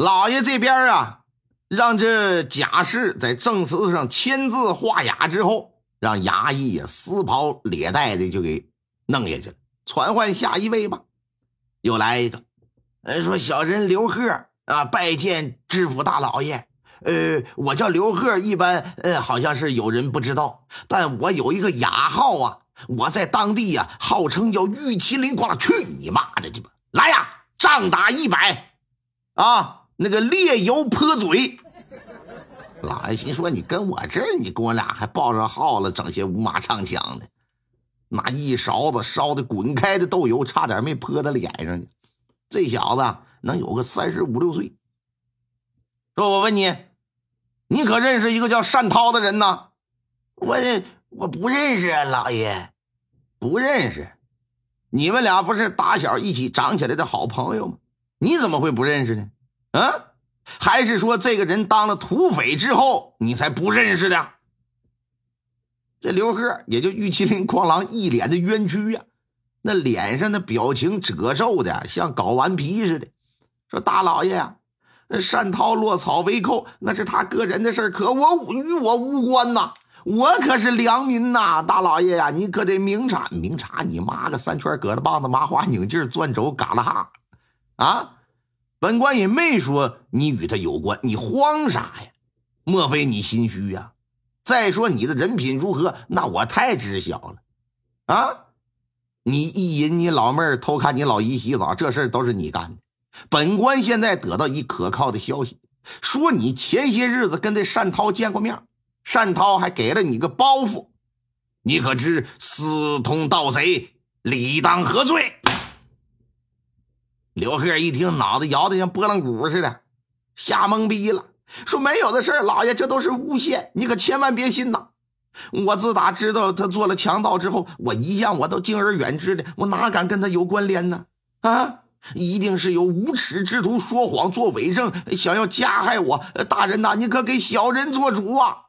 老爷这边啊，让这贾氏在证词上签字画押之后，让衙役呀撕袍裂带的就给弄下去了。传唤下一位吧，又来一个，呃，说小人刘贺啊，拜见知府大老爷。呃，我叫刘贺，一般呃好像是有人不知道，但我有一个雅号啊，我在当地呀号称叫玉麒麟光。去你妈的去吧！来呀，仗打一百，啊，那个烈油泼嘴。老爷心说：“你跟我这，你跟我俩还报上号了，整些五马唱枪的，那一勺子烧的滚开的豆油，差点没泼他脸上去。这小子能有个三十五六岁。说我问你。”你可认识一个叫单涛的人呢？我我不认识啊，老爷，不认识。你们俩不是打小一起长起来的好朋友吗？你怎么会不认识呢？啊？还是说这个人当了土匪之后你才不认识的？这刘贺也就玉麒麟狂狼一脸的冤屈呀，那脸上的表情褶皱的像搞顽皮似的，说大老爷呀。那单涛落草为寇，那是他个人的事可我与我无关呐！我可是良民呐，大老爷呀，你可得明察明察！你妈个三圈疙瘩棒子，麻花拧劲转轴，嘎啦哈！啊，本官也没说你与他有关，你慌啥呀？莫非你心虚呀？再说你的人品如何，那我太知晓了。啊，你意淫你老妹儿，偷看你老姨洗澡，这事都是你干的。本官现在得到一可靠的消息，说你前些日子跟这单涛见过面，单涛还给了你个包袱，你可知私通盗贼，理当何罪？刘贺一听，脑子摇得像拨浪鼓似的，吓懵逼了，说没有的事老爷这都是诬陷，你可千万别信呐！我自打知道他做了强盗之后，我一向我都敬而远之的，我哪敢跟他有关联呢？啊！一定是有无耻之徒说谎做伪证，想要加害我。大人呐，你可给小人做主啊！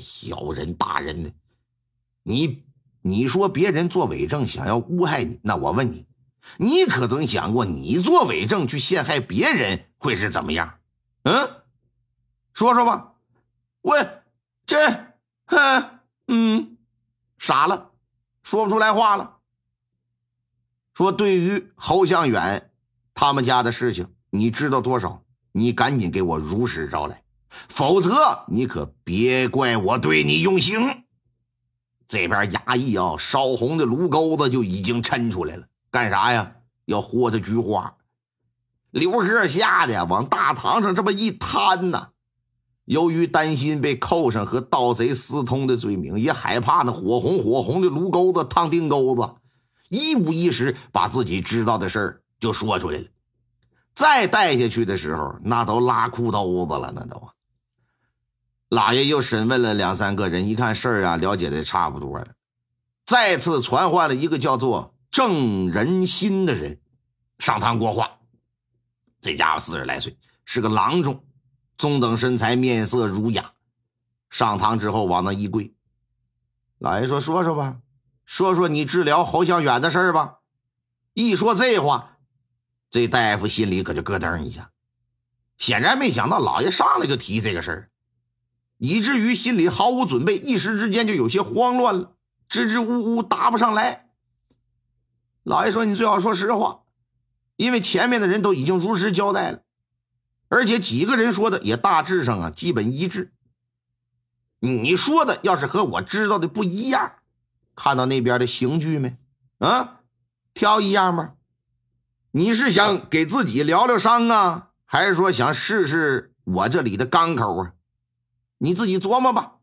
小人大人呢？你你说别人做伪证想要诬害你，那我问你，你可曾想过你做伪证去陷害别人会是怎么样？嗯，说说吧。我这，哼，嗯，傻了，说不出来话了。说对于侯向远。他们家的事情你知道多少？你赶紧给我如实招来，否则你可别怪我对你用刑。这边衙役啊，烧红的炉钩子就已经抻出来了，干啥呀？要豁他菊花。刘贺吓得往大堂上这么一瘫呐。由于担心被扣上和盗贼私通的罪名，也害怕那火红火红的炉钩子烫腚钩子，一五一十把自己知道的事儿。就说出来了，再带下去的时候，那都拉裤兜子了，那都。老爷又审问了两三个人，一看事儿啊，了解的差不多了，再次传唤了一个叫做正人心的人上堂过话。这家伙四十来岁，是个郎中，中等身材，面色儒雅。上堂之后往那一跪，老爷说：“说说吧，说说你治疗侯向远的事儿吧。”一说这话。这大夫心里可就咯噔一下，显然没想到老爷上来就提这个事儿，以至于心里毫无准备，一时之间就有些慌乱了，支支吾吾答不上来。老爷说：“你最好说实话，因为前面的人都已经如实交代了，而且几个人说的也大致上啊基本一致。你说的要是和我知道的不一样，看到那边的刑具没？啊，挑一样吧？”你是想给自己疗疗伤啊，还是说想试试我这里的钢口啊？你自己琢磨吧。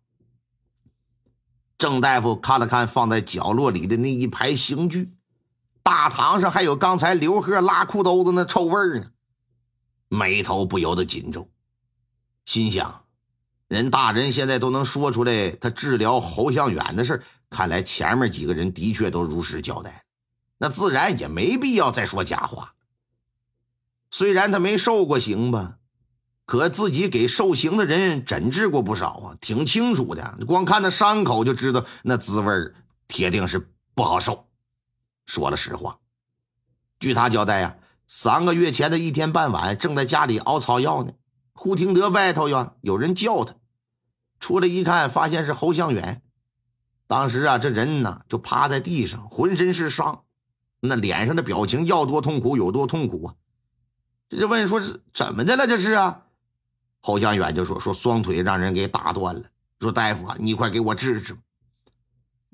郑大夫看了看放在角落里的那一排刑具，大堂上还有刚才刘贺拉裤兜子那臭味儿呢，眉头不由得紧皱，心想：人大人现在都能说出来他治疗侯向远的事看来前面几个人的确都如实交代。那自然也没必要再说假话。虽然他没受过刑吧，可自己给受刑的人诊治过不少啊，挺清楚的。光看那伤口就知道，那滋味铁定是不好受。说了实话，据他交代呀，三个月前的一天傍晚，正在家里熬草药呢，忽听得外头呀有人叫他，出来一看，发现是侯向远。当时啊，这人呢就趴在地上，浑身是伤，那脸上的表情要多痛苦有多痛苦啊！这就问说是怎么的了？这是啊？侯向远就说说双腿让人给打断了，说大夫啊，你快给我治治。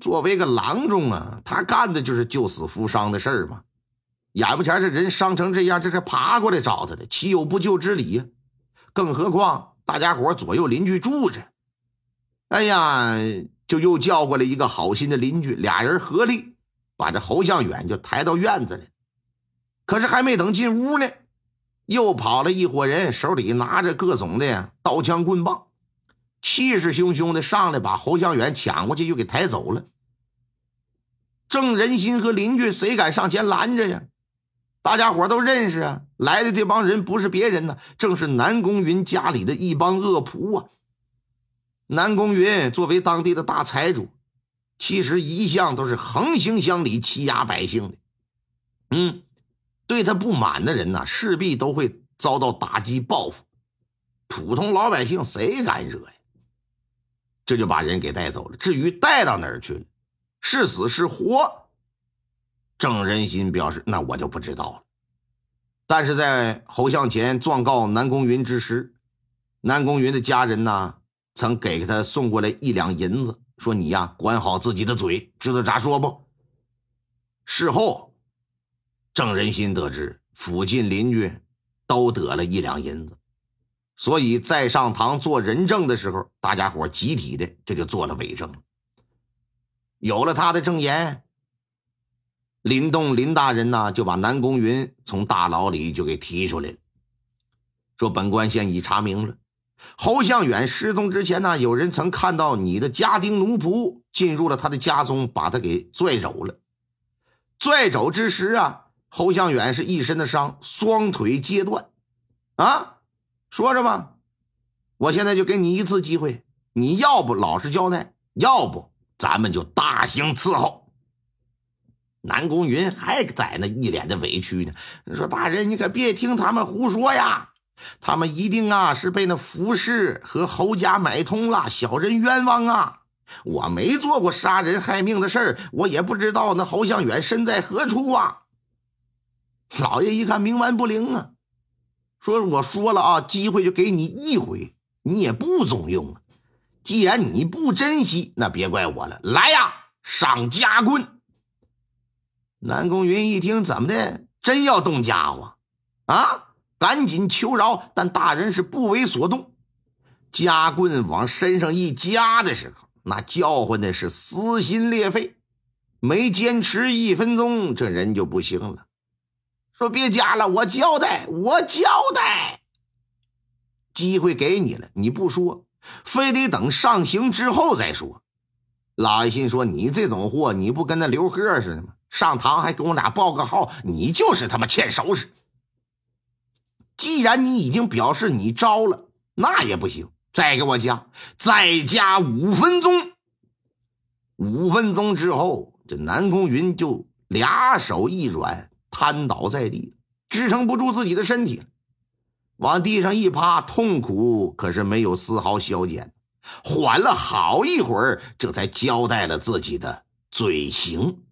作为个郎中啊，他干的就是救死扶伤的事儿嘛。眼不前这人伤成这样，这是爬过来找他的，岂有不救之理？更何况大家伙左右邻居住着，哎呀，就又叫过来一个好心的邻居，俩人合力把这侯向远就抬到院子里。可是还没等进屋呢，又跑了一伙人，手里拿着各种的刀枪棍棒，气势汹汹的上来把侯向远抢过去，就给抬走了。郑仁心和邻居谁敢上前拦着呀？大家伙都认识啊，来的这帮人不是别人呢，正是南宫云家里的一帮恶仆啊。南宫云作为当地的大财主，其实一向都是横行乡里，欺压百姓的。嗯，对他不满的人呢，势必都会遭到打击报复。普通老百姓谁敢惹呀？这就把人给带走了。至于带到哪儿去了，是死是活？郑仁心表示：“那我就不知道了。”但是在侯向前状告南宫云之时，南宫云的家人呢，曾给他送过来一两银子，说：“你呀，管好自己的嘴，知道咋说不？”事后，郑仁心得知附近邻居都得了一两银子，所以在上堂做人证的时候，大家伙集体的这就做了伪证。有了他的证言。林动林大人呢，就把南宫云从大牢里就给提出来了，说：“本官现已查明了，侯向远失踪之前呢，有人曾看到你的家丁奴仆进入了他的家中，把他给拽走了。拽走之时啊，侯向远是一身的伤，双腿截断。啊，说着吧，我现在就给你一次机会，你要不老实交代，要不咱们就大刑伺候。”南宫云还在那一脸的委屈呢，说：“大人，你可别听他们胡说呀，他们一定啊是被那服饰和侯家买通了，小人冤枉啊！我没做过杀人害命的事儿，我也不知道那侯向远身在何处啊。”老爷一看冥顽不灵啊，说：“我说了啊，机会就给你一回，你也不中用啊。既然你不珍惜，那别怪我了。来呀，上夹棍！”南宫云一听，怎么的？真要动家伙啊！赶紧求饶，但大人是不为所动。夹棍往身上一夹的时候，那叫唤的是撕心裂肺。没坚持一分钟，这人就不行了，说：“别加了，我交代，我交代。机会给你了，你不说，非得等上刑之后再说。”老爷心说：“你这种货，你不跟那刘贺似的吗？”上堂还跟我俩报个号，你就是他妈欠收拾。既然你已经表示你招了，那也不行，再给我加，再加五分钟。五分钟之后，这南宫云就俩手一软，瘫倒在地，支撑不住自己的身体，往地上一趴，痛苦可是没有丝毫消减，缓了好一会儿，这才交代了自己的罪行。